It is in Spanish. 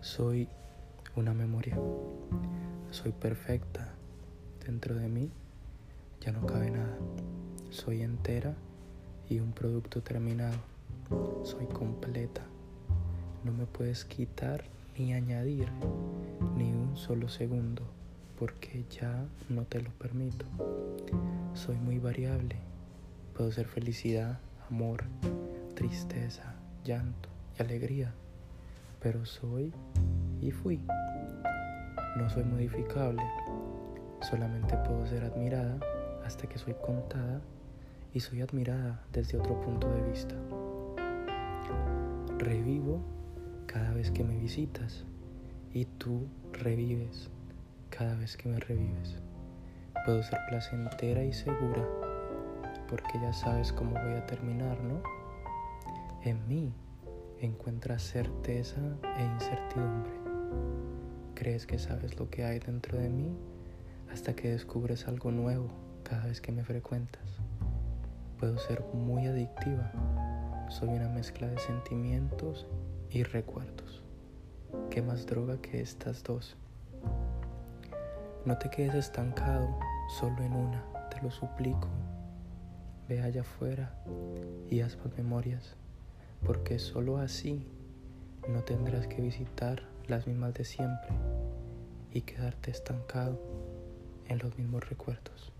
Soy una memoria. Soy perfecta. Dentro de mí ya no cabe nada. Soy entera y un producto terminado. Soy completa. No me puedes quitar ni añadir ni un solo segundo porque ya no te lo permito. Soy muy variable. Puedo ser felicidad, amor, tristeza, llanto y alegría pero soy y fui. No soy modificable, solamente puedo ser admirada hasta que soy contada y soy admirada desde otro punto de vista. Revivo cada vez que me visitas y tú revives cada vez que me revives. Puedo ser placentera y segura porque ya sabes cómo voy a terminar, ¿no? En mí encuentras certeza e incertidumbre. Crees que sabes lo que hay dentro de mí hasta que descubres algo nuevo cada vez que me frecuentas. Puedo ser muy adictiva. Soy una mezcla de sentimientos y recuerdos. ¿Qué más droga que estas dos? No te quedes estancado solo en una, te lo suplico. Ve allá afuera y haz más memorias porque solo así no tendrás que visitar las mismas de siempre y quedarte estancado en los mismos recuerdos.